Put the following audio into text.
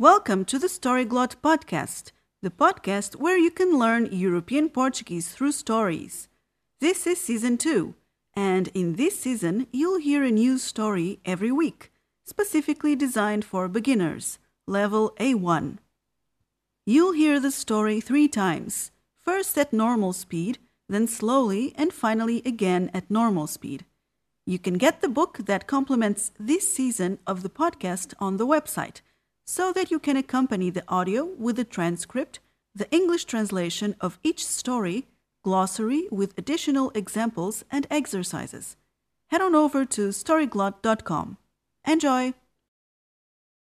Welcome to the Storyglot podcast, the podcast where you can learn European Portuguese through stories. This is season 2, and in this season, you'll hear a new story every week, specifically designed for beginners, level A1. You'll hear the story three times first at normal speed, then slowly, and finally again at normal speed. You can get the book that complements this season of the podcast on the website so that you can accompany the audio with the transcript, the English translation of each story, glossary with additional examples and exercises. Head on over to storyglot.com. Enjoy!